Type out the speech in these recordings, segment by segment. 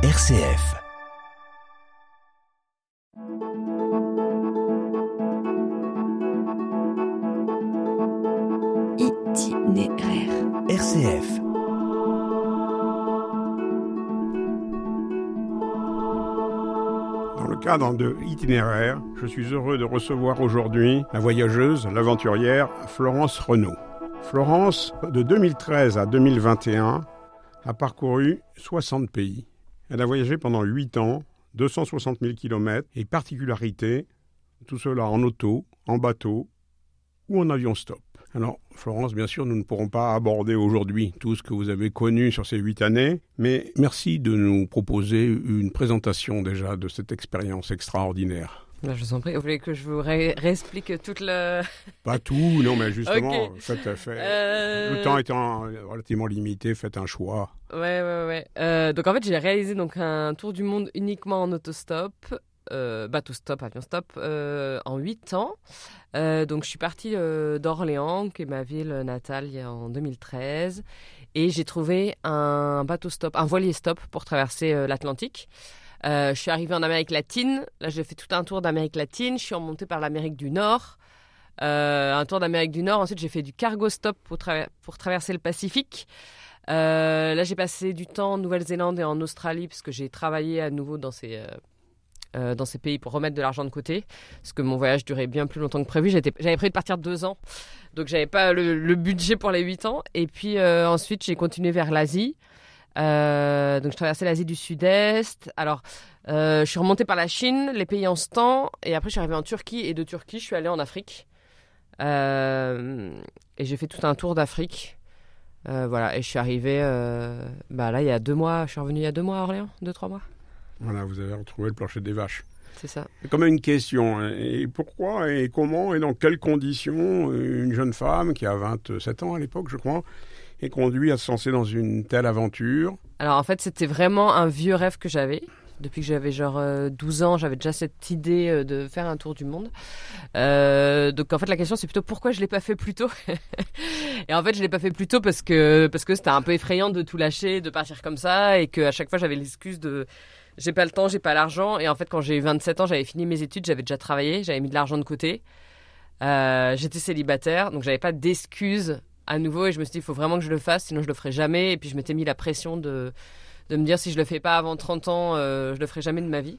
RCF. Itinéraire. RCF. Dans le cadre de Itinéraire, je suis heureux de recevoir aujourd'hui la voyageuse, l'aventurière Florence Renaud. Florence, de 2013 à 2021, a parcouru 60 pays. Elle a voyagé pendant 8 ans, 260 000 km, et particularité, tout cela en auto, en bateau ou en avion stop. Alors, Florence, bien sûr, nous ne pourrons pas aborder aujourd'hui tout ce que vous avez connu sur ces huit années, mais merci de nous proposer une présentation déjà de cette expérience extraordinaire. Bah, je vous en prie, vous voulez que je vous ré- réexplique toute le... Pas tout, non, mais justement, Ok. faites, fait, Euh, le temps étant relativement limité, faites un choix. Ouais, ouais, ouais. Euh, donc en fait, j'ai réalisé donc un tour du monde uniquement en autostop, euh, bateau stop, avion stop, euh, en 8 ans. Euh, donc je suis partie euh, d'Orléans, qui est ma ville natale, en 2013. Et j'ai trouvé un bateau stop, un voilier stop pour traverser l'Atlantique. Euh, je suis arrivée en Amérique latine. Là, j'ai fait tout un tour d'Amérique latine. Je suis remontée par l'Amérique du Nord. Euh, un tour d'Amérique du Nord. Ensuite, j'ai fait du cargo stop pour, traver- pour traverser le Pacifique. Euh, là, j'ai passé du temps en Nouvelle-Zélande et en Australie parce que j'ai travaillé à nouveau dans ces, pays pour remettre de l'argent de côté. Parce que mon voyage durait bien plus longtemps que prévu. J'avais prévu de partir deux ans. Donc, j'avais pas le, budget pour les huit ans. Et puis, ensuite, j'ai continué vers l'Asie. Euh, donc, je traversais l'Asie du Sud-Est. Alors, euh, je suis remontée par la Chine, les pays en ce temps. Et après, je suis arrivée en Turquie. Et de Turquie, je suis allée en Afrique. Euh, et j'ai fait tout un tour d'Afrique. Voilà, et je suis arrivée bah là il y a deux mois, je suis revenue il y a deux mois à Orléans, deux, trois mois. Voilà, vous avez retrouvé le plancher des vaches. C'est ça. Quand même une question. hein. Et pourquoi et comment et dans quelles conditions une jeune femme qui a 27 ans à l'époque, je crois, est conduite à se lancer dans une telle aventure Alors en fait, c'était vraiment un vieux rêve que j'avais. Depuis que j'avais genre euh, 12 ans, j'avais déjà cette idée euh, de faire un tour du monde. Euh, donc en fait, la question c'est plutôt pourquoi je l'ai pas fait plus tôt? et en fait, je l'ai pas fait plus tôt parce que parce que c'était un peu effrayant de tout lâcher, de partir comme ça, et que à chaque fois j'avais l'excuse de j'ai pas le temps, j'ai pas l'argent. Et en fait, quand j'ai eu 27 ans, j'avais fini mes études, j'avais déjà travaillé, j'avais mis de l'argent de côté. Euh, J'étais célibataire, donc j'avais pas d'excuses à nouveau. Et je me suis dit, il faut vraiment que je le fasse, sinon je le ferai jamais. Et puis je m'étais mis la pression de de me dire si je le fais pas avant 30 ans, euh, je le ferai jamais de ma vie.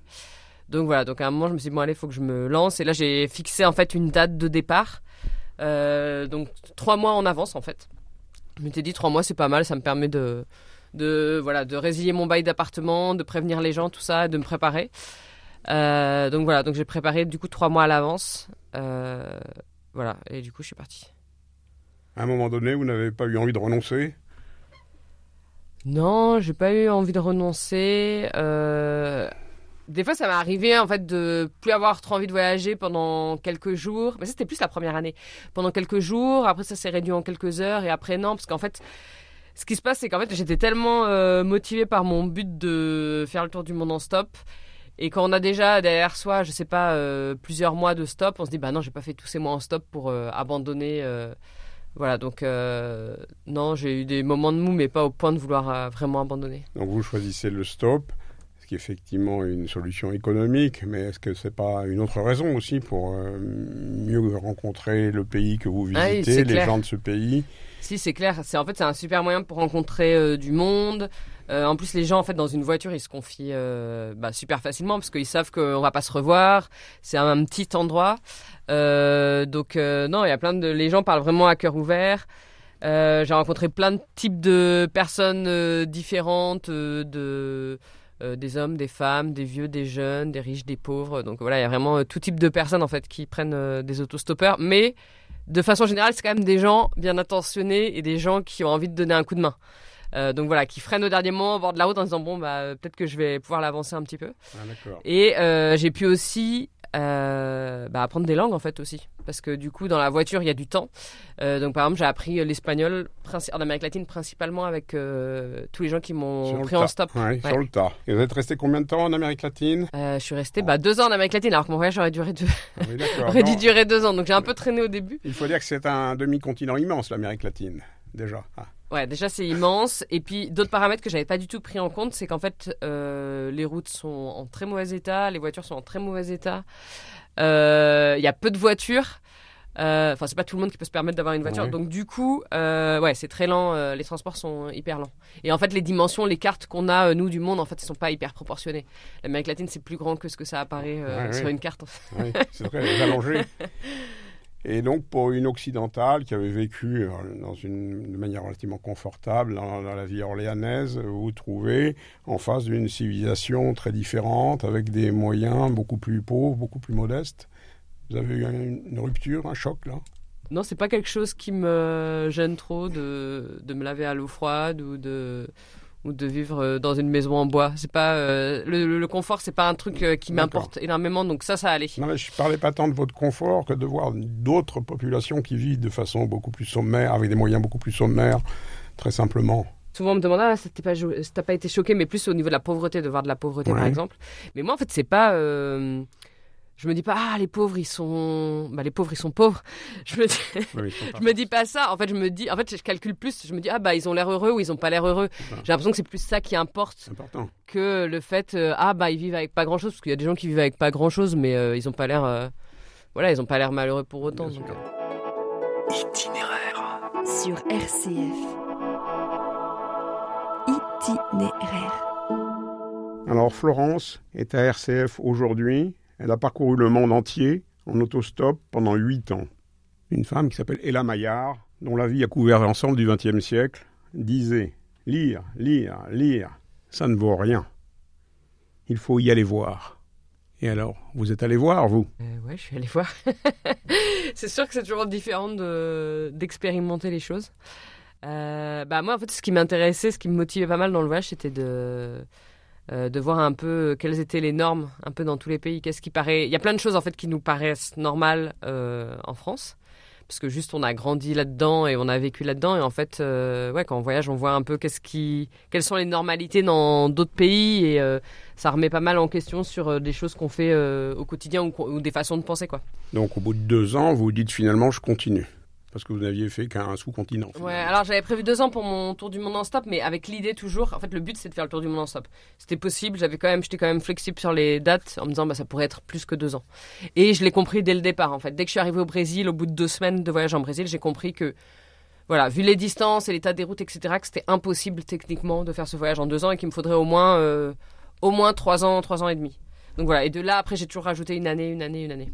Donc voilà, donc à un moment je me suis dit bon allez, faut que je me lance et là j'ai fixé en fait une date de départ, Euh, donc trois mois en avance en fait. Je m'étais dit trois mois c'est pas mal, ça me permet de de voilà de résilier mon bail d'appartement, de prévenir les gens tout ça, de me préparer. Euh, donc voilà, donc j'ai préparé du coup trois mois à l'avance, Euh, voilà et du coup je suis partie. À un moment donné, vous n'avez pas eu envie de renoncer Non, j'ai pas eu envie de renoncer. Euh, Des fois, ça m'est arrivé en fait de plus avoir trop envie de voyager pendant quelques jours. Mais c'était plus la première année. Pendant quelques jours, après ça s'est réduit en quelques heures et après non, parce qu'en fait, ce qui se passe, c'est qu'en fait, j'étais tellement euh, motivée par mon but de faire le tour du monde en stop. Et quand on a déjà derrière soi, je sais pas, euh, plusieurs mois de stop, on se dit bah non, j'ai pas fait tous ces mois en stop pour abandonner. Voilà, donc euh, non, j'ai eu des moments de mou, mais pas au point de vouloir euh, vraiment abandonner. Donc vous choisissez le stop, effectivement une solution économique, mais est-ce que c'est pas une autre raison aussi pour euh, mieux rencontrer le pays que vous Ah oui, visitez, les gens de ce pays? Si, c'est clair. C'est en fait c'est un super moyen pour rencontrer euh, du monde. Euh, en plus, les gens en fait dans une voiture, ils se confient bah, super facilement parce qu'ils savent qu'on va pas se revoir. C'est un, un petit endroit. Donc non, il y a plein de les gens parlent vraiment à cœur ouvert. Euh, J'ai rencontré plein de types de personnes euh, différentes, euh, de euh, des hommes, des femmes, des vieux, des jeunes, des riches, des pauvres. Donc voilà, il y a vraiment euh, tout type de personnes en fait qui prennent euh, des autostoppeurs, mais de façon générale, c'est quand même des gens bien intentionnés et des gens qui ont envie de donner un coup de main. Euh, donc voilà, qui freinent au dernier moment au bord de la route en disant bon bah peut-être que je vais pouvoir l'avancer un petit peu. Ah. Et euh, j'ai pu aussi euh, bah, apprendre des langues en fait aussi, parce que du coup dans la voiture il y a du temps. Euh, donc par exemple j'ai appris l'espagnol en Amérique latine principalement avec euh, tous les gens qui m'ont pris en stop. Ouais, Ouais. Sur le tas. Et vous êtes resté combien de temps en Amérique latine? Je suis restée bah, deux ans en Amérique latine alors que mon voyage aurait duré deux, Ah oui, aurait dû durer deux ans, donc j'ai un peu traîné au début. Il faut dire que c'est un demi-continent immense, l'Amérique latine, déjà. Ah. Ouais, déjà c'est immense. Et puis d'autres paramètres que j'avais pas du tout pris en compte, c'est qu'en fait euh, les routes sont en très mauvais état, les voitures sont en très mauvais état. Euh, Il y a peu de voitures. Euh, Enfin, c'est pas tout le monde qui peut se permettre d'avoir une voiture. Ouais. Donc du coup, euh, ouais, c'est très lent. euh, les transports sont hyper lents. Et en fait, les dimensions, les cartes qu'on a euh, nous du monde, en fait, elles sont pas hyper proportionnées. L'Amérique latine, c'est plus grand que ce que ça apparaît euh, Ouais, sur ouais. une carte. en fait. Oui, c'est très allongé. Et donc, pour une occidentale qui avait vécu euh, de manière relativement confortable dans, dans la vie orléanaise, vous vous trouvez en face d'une civilisation très différente, avec des moyens beaucoup plus pauvres, beaucoup plus modestes. Vous avez eu une, une rupture, un choc là? Non, c'est pas quelque chose qui me gêne trop de, de me laver à l'eau froide ou de ou de vivre euh, dans une maison en bois. C'est pas euh, le, le- confort, c'est pas un truc euh, qui m'importe énormément. Donc ça, ça allait. Non, mais je parlais pas tant de votre confort que de voir d'autres populations qui vivent de façon beaucoup plus sommaire, avec des moyens beaucoup plus sommaires, très simplement. Souvent on me demande ah ça t'es pas été choqué, mais plus au niveau de la pauvreté, de voir de la pauvreté par exemple. Mais moi en fait c'est pas euh, je me dis pas ah les pauvres ils sont bah les pauvres ils sont pauvres. Je me dis Oui, Je me dis pas ça. En fait, je me dis, en fait, je calcule plus. Je me dis, ah bah, ils ont l'air heureux ou ils ont pas l'air heureux. J'ai l'impression que c'est plus ça qui importe important. que le fait, euh, ah bah, ils vivent avec pas grand chose. Parce qu'il y a des gens qui vivent avec pas grand chose, mais euh, ils ont pas l'air, euh, voilà, ils ont pas l'air malheureux pour autant. Donc. Itinéraire. Sur RCF. Itinéraire. Alors Florence est à RCF aujourd'hui. Elle a parcouru le monde entier en autostop pendant huit ans. Une femme qui s'appelle Ella Maillard, dont la vie a couvert l'ensemble du XXe siècle, disait Lire, lire, lire, ça ne vaut rien. Il faut y aller voir. Et alors, vous êtes allé voir, vous? Euh, ouais, je suis allée voir. c'est sûr que c'est toujours différent de- d'expérimenter les choses. Euh, bah moi, en fait, ce qui m'intéressait, ce qui me motivait pas mal dans le voyage, c'était de euh, de voir un peu quelles étaient les normes, un peu dans tous les pays. Qu'est-ce qui paraît Il y a plein de choses en fait qui nous paraissent normales euh, en France, parce que juste on a grandi là-dedans et on a vécu là-dedans. Et en fait, euh, ouais, quand on voyage, on voit un peu qu'est-ce qui, quelles sont les normalités dans d'autres pays et ça remet pas mal en question sur des choses qu'on fait au quotidien ou, ou des façons de penser quoi. Donc au bout de deux ans, vous dites finalement je continue. Parce que vous n'aviez fait qu'un sous-continent. Ouais, alors j'avais prévu deux ans pour mon tour du monde en stop, mais avec l'idée toujours, en fait le but c'est de faire le tour du monde en stop. C'était possible, j'avais quand même, j'étais quand même flexible sur les dates en me disant bah ça pourrait être plus que deux ans. Et je l'ai compris dès le départ en fait. Dès que je suis arrivée au Brésil, au bout de deux semaines de voyage en Brésil, j'ai compris que voilà, vu les distances et l'état des routes, etc., que c'était impossible techniquement de faire ce voyage en deux ans et qu'il me faudrait au moins euh, au moins trois ans, trois ans et demi. Donc voilà, et de là après j'ai toujours rajouté une année, une année, une année.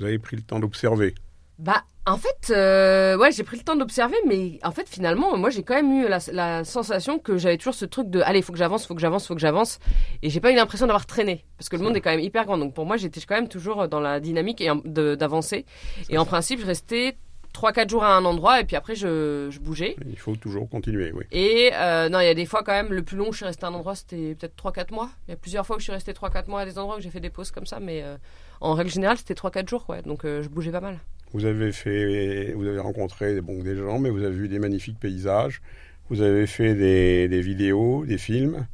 Vous avez pris le temps d'observer. Bah, en fait, euh, ouais, j'ai pris le temps d'observer, mais en fait, finalement, moi, j'ai quand même eu la, la sensation que j'avais toujours ce truc de, allez, faut que j'avance, faut que j'avance, faut que j'avance, et j'ai pas eu l'impression d'avoir traîné, parce que le monde est quand même hyper grand. Donc pour moi, j'étais quand même toujours dans la dynamique et d'avancer. Et en principe, je restais 3-4 jours à un endroit, et puis après, je, je bougeais. Il faut toujours continuer, oui. Et euh, non, il y a des fois quand même, le plus long, je suis resté à un endroit, c'était peut-être 3-4 mois. Il y a plusieurs fois que je suis resté 3-4 mois à des endroits où j'ai fait des pauses comme ça, mais euh, en règle générale, c'était 3-4 jours, ouais. Donc euh, je bougeais pas mal. Vous avez fait, vous avez rencontré bon, des gens, mais vous avez vu des magnifiques paysages. Vous avez fait des, vidéos, des films.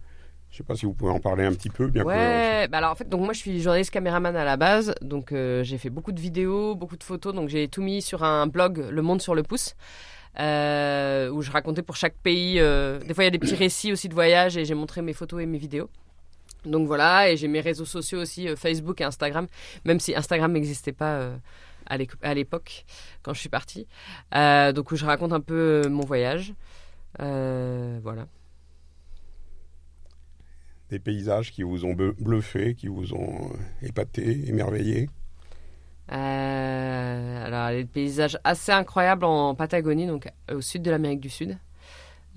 Je ne sais pas si vous pouvez en parler un petit peu, bien que- Ouais, bah alors en fait, donc moi je suis journaliste caméraman à la base, donc euh, j'ai fait beaucoup de vidéos, beaucoup de photos, donc j'ai tout mis sur un blog, Le Monde sur le pouce, euh, où je racontais pour chaque pays. euh, des fois il y a des petits récits aussi de voyage et j'ai montré mes photos et mes vidéos. Donc voilà, et j'ai mes réseaux sociaux aussi, Facebook et Instagram, même si Instagram n'existait pas à l'époque quand je suis partie. Euh, donc où je raconte un peu euh, mon voyage. Euh, voilà. des paysages qui vous ont bluffé, qui vous ont épaté, émerveillé? Euh, alors, des paysages assez incroyables en Patagonie, donc au sud de l'Amérique du Sud.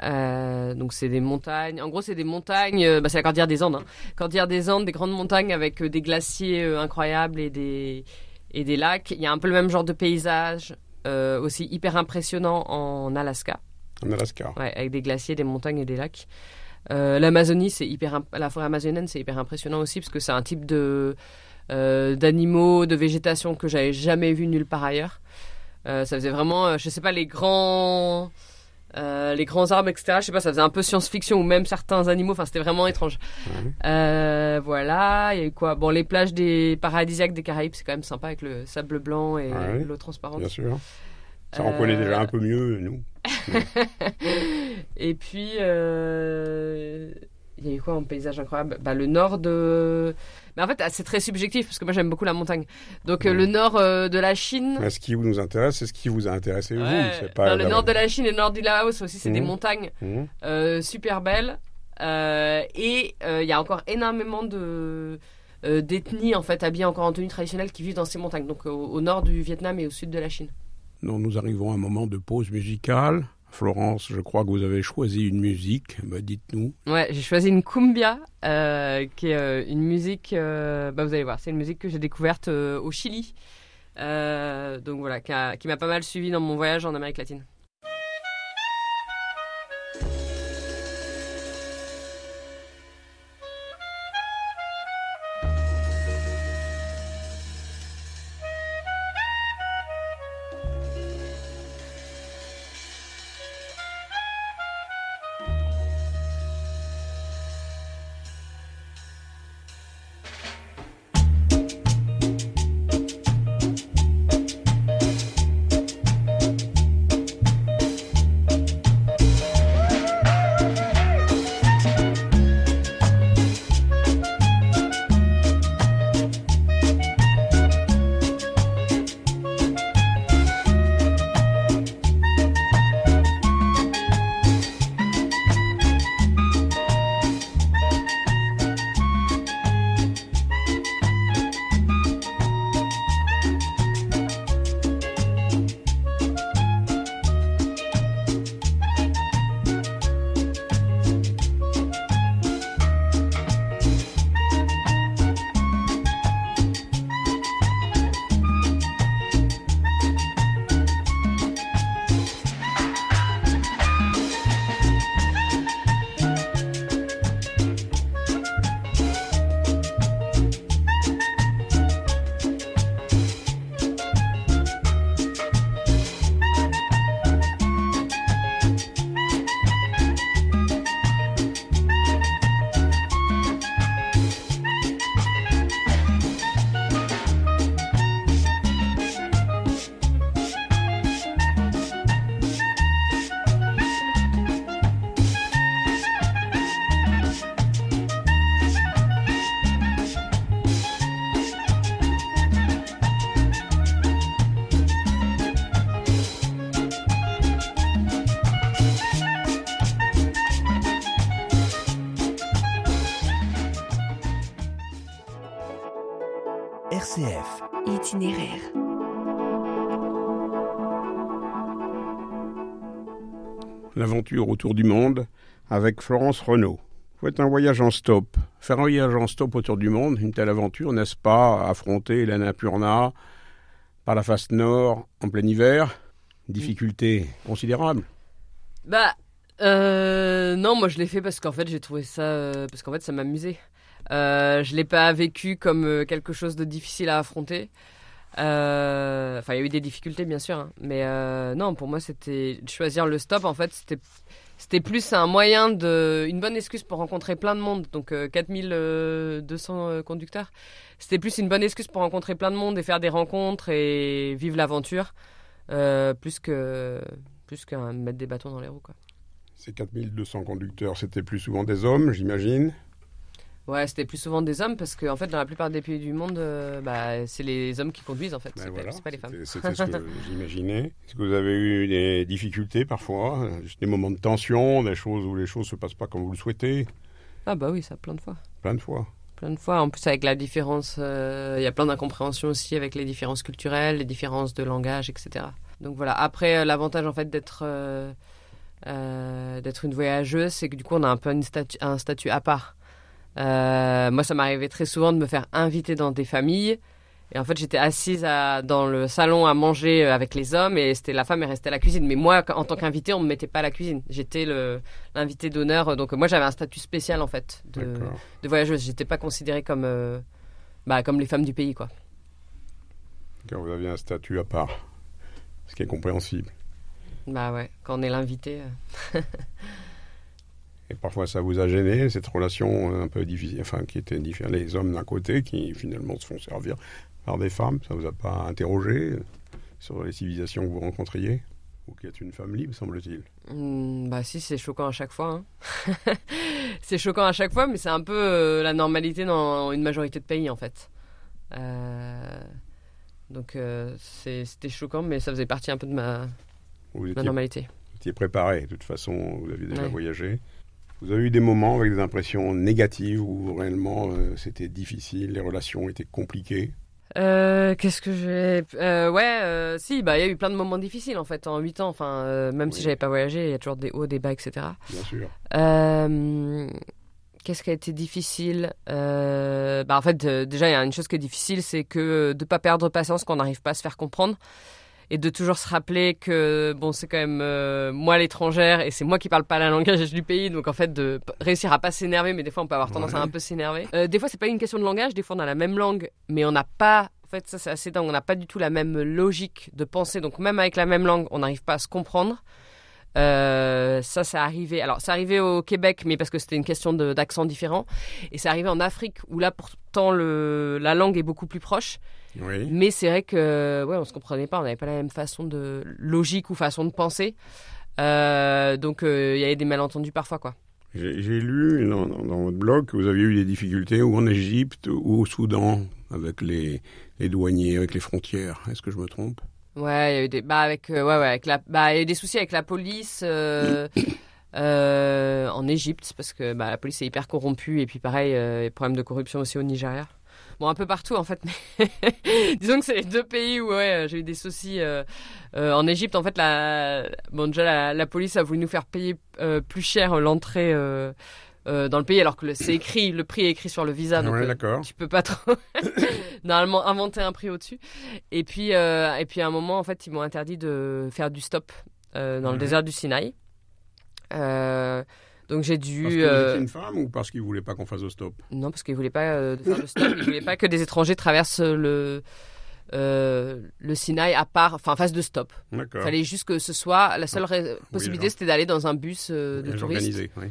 Euh, donc c'est des montagnes. En gros, c'est des montagnes. bah, c'est la cordillère des Andes. Hein. Cordillère des Andes, des grandes montagnes avec des glaciers incroyables et des et des lacs. Il y a un peu le même genre de paysage, euh, aussi hyper impressionnant en Alaska, En Alaska. ouais, avec des glaciers, des montagnes et des lacs. Euh, L'Amazonie, c'est hyper, imp- la forêt amazonienne, c'est hyper impressionnant aussi parce que c'est un type de euh, d'animaux, de végétation que j'avais jamais vu nulle part ailleurs. Ça faisait vraiment, je sais pas, les grands, euh, les grands arbres, etc. Je sais pas, ça faisait un peu science-fiction ou même certains animaux. Enfin, c'était vraiment étrange. Euh, voilà, il y a eu quoi? Bon, les plages des paradisiaques des Caraïbes, c'est quand même sympa avec le sable blanc et Ouais. l'eau transparente. Bien sûr. Ça, on connaît déjà un peu mieux, nous. et puis, euh, il y a eu quoi en paysage incroyable? Bah, Le nord de. Mais en fait, c'est très subjectif parce que moi j'aime beaucoup la montagne. Donc le nord de la Chine. Mais ce qui nous intéresse, c'est ce qui vous a intéressé vous. Pas le nord de la Chine et le nord du Laos aussi, c'est des mmh. montagnes mmh. super belles. et il y a encore énormément de d'ethnies en fait habillées encore en tenue traditionnelle qui vivent dans ces montagnes, donc au nord du Vietnam et au sud de la Chine. Non, nous arrivons à un moment de pause musicale. Florence, je crois que vous avez choisi une musique. Bah, dites-nous. Ouais, j'ai choisi une cumbia, euh, qui est euh, une musique. Euh, bah, vous allez voir, c'est une musique que j'ai découverte au Chili. donc voilà, qui m'a pas mal suivi dans mon voyage en Amérique latine. L'aventure autour du monde avec Florence Renault. Faites un voyage en stop. Faire un voyage en stop autour du monde, une telle aventure, n'est-ce pas Affronter l'Annapurna par la face nord en plein hiver? Difficulté considérable Bah, euh, non, moi je l'ai fait parce qu'en fait j'ai trouvé ça. Euh, parce qu'en fait ça m'amusait. Euh, je l'ai pas vécu comme euh, quelque chose de difficile à affronter. Euh, enfin, il y a eu des difficultés, bien sûr. Hein. Mais euh, non, pour moi, c'était choisir le stop. En fait, c'était c'était plus un moyen de une bonne excuse pour rencontrer plein de monde donc 4200 euh, conducteurs c'était plus une bonne excuse pour rencontrer plein de monde et faire des rencontres et vivre l'aventure plus que plus qu'un mettre des bâtons dans les roues quoi ces 4200 conducteurs c'était plus souvent des hommes j'imagine Ouais, c'était plus souvent des hommes parce que en fait, dans la plupart des pays du monde, euh, bah, c'est les hommes qui conduisent en fait, ben c'est pas, les femmes. C'était ce que j'imaginais. Est-ce que vous avez eu des difficultés parfois, des moments de tension, des choses où les choses se passent pas comme vous le souhaitez? Ah bah oui, ça plein de fois. Plein de fois. Plein de fois. En plus, avec la différence, euh, il y a plein d'incompréhensions aussi avec les différences culturelles, les différences de langage, etc. Donc voilà. Après, euh, l'avantage en fait d'être d'être une voyageuse, c'est que du coup, on a un peu une un statut à part. Euh, moi, ça m'arrivait très souvent de me faire inviter dans des familles. Et en fait, j'étais assise dans le salon à manger avec les hommes et c'était la femme et restait à la cuisine. Mais moi, en tant qu'invité, on ne me mettait pas à la cuisine. J'étais l'invité d'honneur. Donc, moi, j'avais un statut spécial, en fait, de, de voyageuse. J'étais pas considérée comme, euh, bah, comme les femmes du pays, quoi. Car vous aviez un statut à part, ce qui est compréhensible. Bah ouais, quand on est l'invité. Euh. Et parfois, ça vous a gêné, cette relation un peu difficile, enfin, qui était différente. Les hommes d'un côté qui finalement se font servir par des femmes, ça vous a pas interrogé sur les civilisations que vous rencontriez? Ou qui êtes une femme libre, semble-t-il? Hmm, bah si, c'est choquant à chaque fois. hein. c'est choquant à chaque fois, mais c'est un peu euh, la normalité dans une majorité de pays en fait. Euh, donc euh, c'était choquant, mais ça faisait partie un peu de ma, Vous ma étiez, normalité. vous étiez préparé, de toute façon, vous aviez déjà Ouais. voyagé. Vous avez eu des moments avec des impressions négatives où réellement euh, c'était difficile, les relations étaient compliquées? Euh, Qu'est-ce que j'ai euh, Ouais, euh, si, bah il y a eu plein de moments difficiles en fait en 8 ans. Enfin, même si Oui. j'avais pas voyagé, il y a toujours des hauts, des bas, etc. Bien sûr. Qu'est-ce qui a été difficile? Bah, En fait, déjà, il y a une chose qui est difficile, c'est que de pas perdre patience quand on n'arrive pas à se faire comprendre. Et de toujours se rappeler que bon, c'est quand même euh, moi l'étrangère et c'est moi qui parle pas la langage du pays. Donc en fait, de réussir à pas s'énerver, mais des fois on peut avoir tendance à un peu s'énerver. Euh, des fois, c'est pas une question de langage. Des fois, on a la même langue, mais on n'a pas. En fait, ça c'est assez dingue. On n'a pas du tout la même logique de pensée. Donc même avec la même langue, on n'arrive pas à se comprendre. Euh, ça, c'est arrivé. Alors, c'est arrivé au Québec, mais parce que c'était une question d'accent différent. Et c'est arrivé en Afrique, où là, pourtant, le, la langue est beaucoup plus proche. Oui. Mais c'est vrai que, ouais, on se comprenait pas. On n'avait pas la même façon de logique ou façon de penser. Euh, donc, euh, il y avait des malentendus parfois, quoi. J'ai lu dans, dans- dans votre blog que vous aviez eu des difficultés ou en Égypte ou au Soudan avec les, les douaniers, avec les frontières. Est-ce que je me trompe? Ouais, il y a eu des, bah, avec, euh, ouais, ouais, avec la, bah, il y a eu des soucis avec la police. euh, euh, en Égypte parce que bah, la police est hyper corrompue et puis pareil euh, problème de corruption aussi au Nigeria bon un peu partout en fait mais disons que c'est les deux pays où ouais, j'ai eu des soucis euh, euh, en Égypte. En fait la bon déjà la, la police a voulu nous faire payer euh, plus cher l'entrée euh, dans le pays alors que le- c'est écrit le prix est écrit sur le visa donc Ouais, euh, d'accord. tu peux pas trop normalement inventer un prix au-dessus. Et puis euh, et puis à un moment en fait ils m'ont interdit de faire du stop dans le désert du Sinaï donc j'ai dû Parce que vous euh, étiez une femme ou parce qu'ils ne voulaient pas qu'on fasse au stop non parce qu'ils voulaient pas euh, faire le stop ils voulaient pas que des étrangers traversent le euh, le Sinaï à part enfin en phase de stop D'accord. il fallait juste que ce soit la seule ré- possibilité c'était d'aller dans un bus euh, de touristes oui.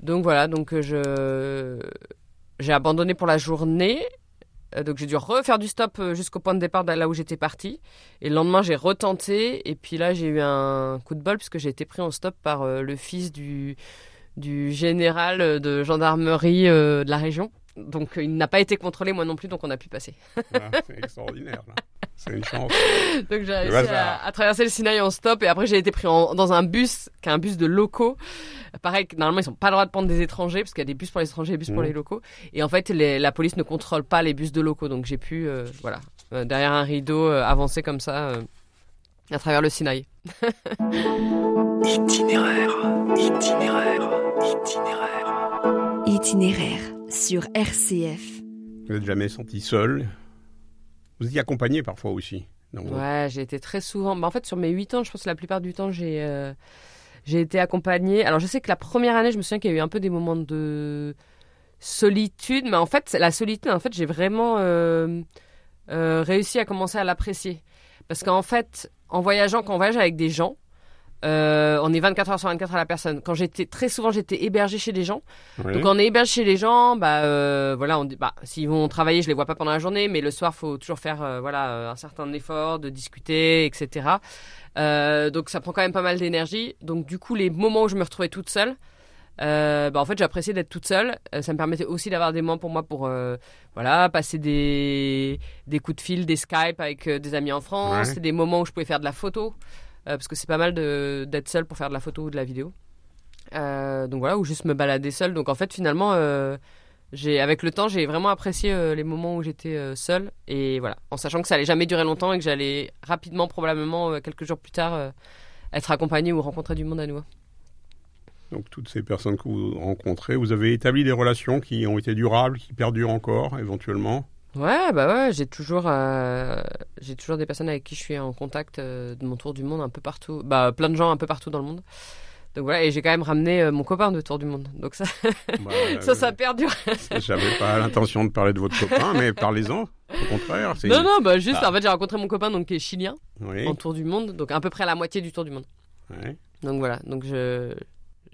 Donc voilà, donc euh, je j'ai abandonné pour la journée. Euh, Donc j'ai dû refaire du stop euh, jusqu'au point de départ là où j'étais partie. Et le lendemain j'ai retenté et puis là j'ai eu un coup de bol puisque j'ai été pris en stop par euh, le fils du du général euh, de gendarmerie euh, de la région. Donc euh, il n'a pas été contrôlé moi non plus donc on a pu passer. Ah, c'est extraordinaire. là. C'est une chance. Donc j'ai réussi à, à traverser le Sinaï en stop et après j'ai été pris en- dans un bus, qui est un bus de locaux. Pareil, normalement ils sont pas le droit de prendre des étrangers parce qu'il y a des bus pour les étrangers et des bus pour Mhm. les locaux. Et en fait les- la police ne contrôle pas les bus de locaux donc j'ai pu, euh, voilà, euh, derrière un rideau euh, avancer comme ça euh, à travers le Sinaï. Itinéraire, itinéraire, itinéraire. Itinéraire sur RCF. Vous n'êtes jamais senti seul Vous étiez accompagné parfois aussi vos- Ouais, j'ai été très souvent. Bah, en fait, sur mes 8 ans, je pense que la plupart du temps, j'ai euh, j'ai été accompagnée. Alors, je sais que la première année, je me souviens qu'il y a eu un peu des moments de solitude, mais en fait, la solitude, en fait, j'ai vraiment euh, euh, réussi à commencer à l'apprécier. Parce qu'en fait, en voyageant, quand on voyage avec des gens, euh, on est 24 heures sur 24 à la personne. Quand j'étais très souvent, j'étais hébergée chez des gens. Oui. Donc quand on est hébergé chez les gens, bah euh, voilà, on dit bah s'ils vont travailler, je les vois pas pendant la journée, mais le soir faut toujours faire euh, voilà un certain effort de discuter, etc. Donc ça prend quand même pas mal d'énergie. Donc du coup les moments où je me retrouvais toute seule, euh, bah en fait j'appréciais d'être toute seule. Euh, ça me permettait aussi d'avoir des moments pour moi pour euh, voilà passer des des coups de fil, des Skype avec des amis en France. Ouais. Des moments où je pouvais faire de la photo parce que c'est pas mal d'être seule pour faire de la photo ou de la vidéo. Euh, donc voilà, ou juste me balader seule. Donc en fait, finalement, euh, avec le temps, j'ai vraiment apprécié euh, les moments où j'étais euh, seule. Et voilà, en sachant que ça allait jamais durer longtemps et que j'allais rapidement, probablement euh, quelques jours plus tard, euh, être accompagnée ou rencontrer du monde à nouveau. Donc toutes ces personnes que vous rencontrez, vous avez établi des relations qui ont été durables, qui perdurent encore éventuellement? Ouais, bah ouais, j'ai toujours, euh, j'ai toujours des personnes avec qui je suis en contact euh, de mon tour du monde un peu partout. Bah, plein de gens un peu partout dans le monde. Donc voilà, et j'ai quand même ramené euh, mon copain de tour du monde. Donc ça, Bah, ça, ça perdure. J'avais pas l'intention de parler de votre copain, mais parlez-en. Au contraire, c'est Non, non, bah juste, Ah. en fait, j'ai rencontré mon copain donc qui est chilien. Oui. en tour du monde, donc à peu près la moitié du tour du monde. Ouais. Donc voilà, donc je,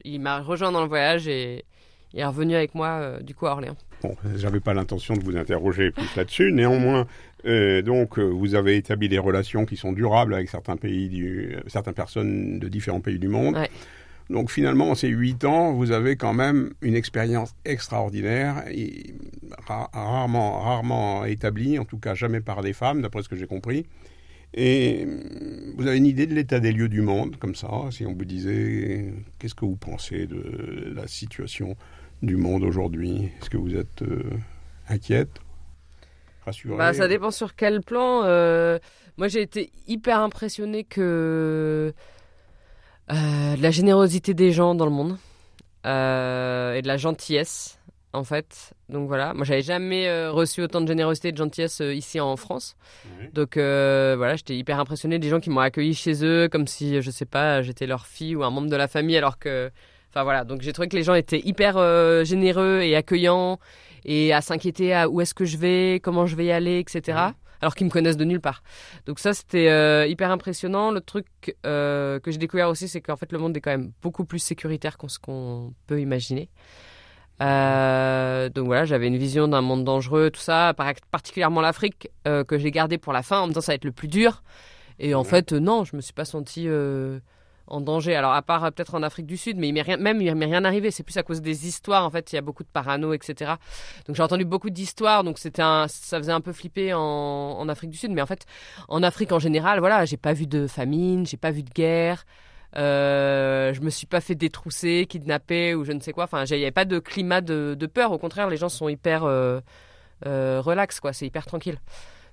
il m'a rejoint dans le voyage et est revenu avec moi du coup à Orléans. Bon, j'avais pas l'intention de vous interroger plus là-dessus. Néanmoins, donc, vous avez établi des relations qui sont durables avec certains pays, du, certaines personnes de différents pays du monde. Donc finalement, en ces huit ans, vous avez quand même une expérience extraordinaire, et rarement, rarement établie, en tout cas jamais par des femmes, d'après ce que j'ai compris. Et vous avez une idée de l'état des lieux du monde, comme ça, si on vous disait qu'est-ce que vous pensez de la situation du monde aujourd'hui? Est-ce que vous êtes euh, inquiète? Rassurée? Bah, Ça dépend sur quel plan. Euh, moi, j'ai été hyper impressionnée que euh, de la générosité des gens dans le monde et de la gentillesse en fait. Donc voilà, moi j'avais jamais reçu autant de générosité et de gentillesse ici en France. Donc voilà, j'étais hyper impressionné des gens qui m'ont accueilli chez eux comme si je sais pas, j'étais leur fille ou un membre de la famille alors que enfin voilà, donc j'ai trouvé que les gens étaient hyper généreux et accueillants et à s'inquiéter à où est-ce que je vais, comment je vais y aller, etc alors qu'ils me connaissent de nulle part. Donc ça, c'était euh, hyper impressionnant. Le truc euh, que j'ai découvert aussi, c'est qu'en fait, le monde est quand même beaucoup plus sécuritaire qu'on ce qu'on peut imaginer. Euh, donc voilà, j'avais une vision d'un monde dangereux, tout ça, particulièrement l'Afrique, que j'ai gardé pour la fin en me disant ça va être le plus dur. Et en fait, non, je me suis pas senti en danger. Alors, à part euh, peut-être en Afrique du Sud, mais il m'est rien, même il m'est rien arrivé. C'est plus à cause des histoires. En fait, il y a beaucoup de parano, etc. Donc, j'ai entendu beaucoup d'histoires. Donc, c'était un, ça faisait un peu flipper en, Afrique du Sud. Mais en fait, en Afrique en général, voilà, j'ai pas vu de famine, j'ai pas vu de guerre. Euh, je me suis pas fait détrousser, kidnapper ou je ne sais quoi. Enfin, il avait pas de climat de, peur. Au contraire, les gens sont hyper euh, euh relax, quoi. C'est hyper tranquille.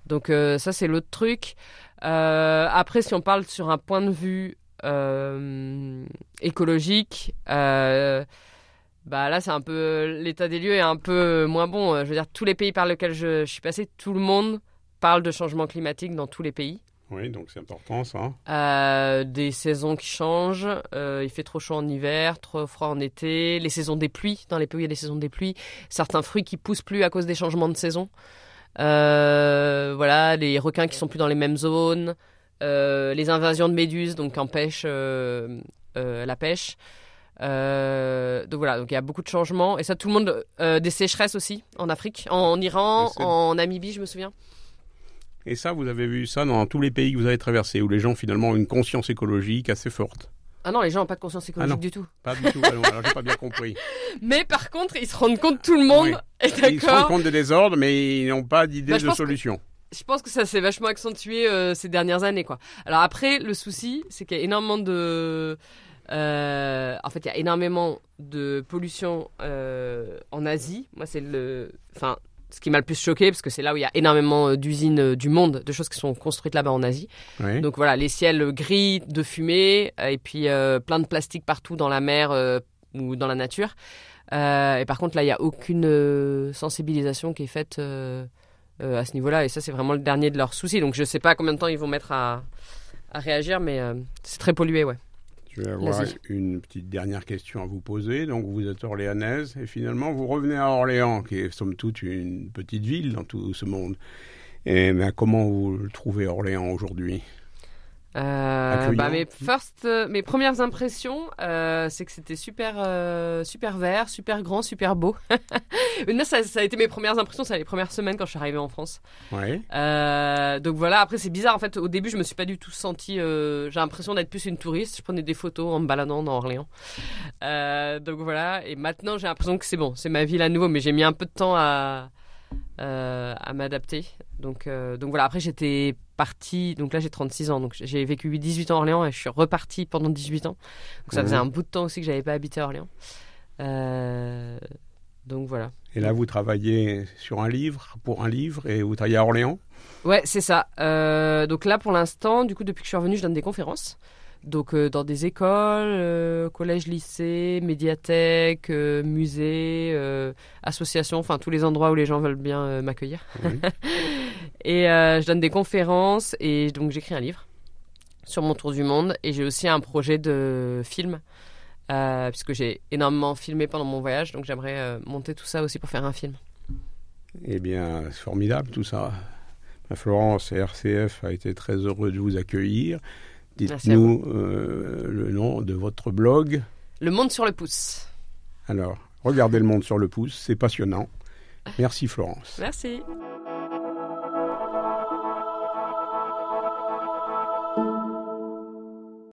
Donc ça, c'est l'autre truc. après, si on parle sur un point de vue écologique. Euh, bah là, c'est un peu l'état des lieux est un peu moins bon. Je veux dire, tous les pays par lesquels je, suis passé, tout le monde parle de changement climatique dans tous les pays. Oui, donc c'est important ça. Euh, des saisons qui changent. il fait trop chaud en hiver, trop froid en été. Les saisons des pluies, dans les pays où il y a des saisons des pluies. Certains fruits qui poussent plus à cause des changements de saison. voilà, les requins qui sont plus dans les mêmes zones. Euh, les invasions de méduses, donc empêchent euh, euh, la pêche. donc voilà, donc il y a beaucoup de changements et ça tout le monde des sécheresses aussi en Afrique, en, Iran, en Namibie, je me souviens. Et ça, vous avez vu ça dans tous les pays que vous avez traversés, où les gens finalement ont une conscience écologique assez forte. Ah non, les gens n'ont pas de conscience écologique ah du tout. Pas du tout. alors, j'ai pas bien compris. Mais par contre, ils se rendent compte, tout le monde est d'accord. Ils se rendent compte des désordres, mais ils n'ont pas d'idée bah, de solution je pense que ça s'est vachement accentué euh, ces dernières années, quoi. Alors après, le souci, c'est qu'il y a énormément de, euh, en fait, il y a énormément de pollution euh, en Asie. Moi, c'est le, enfin, ce qui m'a le plus choqué, parce que c'est là où il y a énormément d'usines du monde, de choses qui sont construites là-bas en Asie. Donc voilà, les ciels gris de fumée, et puis plein de plastique partout dans la mer ou dans la nature. et par contre, là, il n'y a aucune sensibilisation qui est faite à ce niveau-là. Et ça, c'est vraiment le dernier de leurs soucis. Donc, je ne sais pas combien de temps ils vont mettre à, à réagir, mais euh, c'est très pollué, ouais. Je vais avoir une petite dernière question à vous poser. Donc, vous êtes orléanaise et finalement, vous revenez à Orléans, qui est somme toute une petite ville dans tout ce monde. Et ben, comment vous le trouvez Orléans aujourd'hui? Euh, bah, mes first, euh, mes premières impressions, euh, c'est que c'était super, super vert, super grand, super beau. ça, ça, a été mes premières impressions, ça les premières semaines quand je suis arrivée en France. Ouais. donc voilà. Après, c'est bizarre. En fait, au début, je me suis pas du tout sentie. j'ai l'impression d'être plus une touriste. Je prenais des photos en me baladant dans Orléans. donc voilà. Et maintenant, j'ai l'impression que c'est bon, c'est ma ville à nouveau. Mais j'ai mis un peu de temps à euh, à m'adapter. Donc, euh, donc voilà, après j'étais partie, donc là j'ai 36 ans, donc j'ai vécu 18 ans à Orléans et je suis repartie pendant 18 ans. Donc ça faisait un bout de temps aussi que j'avais pas habité à Orléans. Euh, donc voilà. Et là vous travaillez sur un livre, pour un livre, et vous travaillez à Orléans? Ouais, c'est ça. donc là pour l'instant, du coup depuis que je suis revenue, je donne des conférences. Donc euh, dans des écoles, euh, collèges, lycées, médiathèques, euh, musées, associations, enfin tous les endroits où les gens veulent bien m'accueillir. et je donne des conférences et donc j'écris un livre sur mon tour du monde et j'ai aussi un projet de film puisque j'ai énormément filmé pendant mon voyage donc j'aimerais monter tout ça aussi pour faire un film. Eh bien, c'est formidable tout ça. Florence, RCF a été très heureux de vous accueillir. Dites-nous euh, le nom de votre blog. Le Monde sur le pouce. Alors, Regardez le monde sur le pouce, c'est passionnant. Merci Florence. Merci.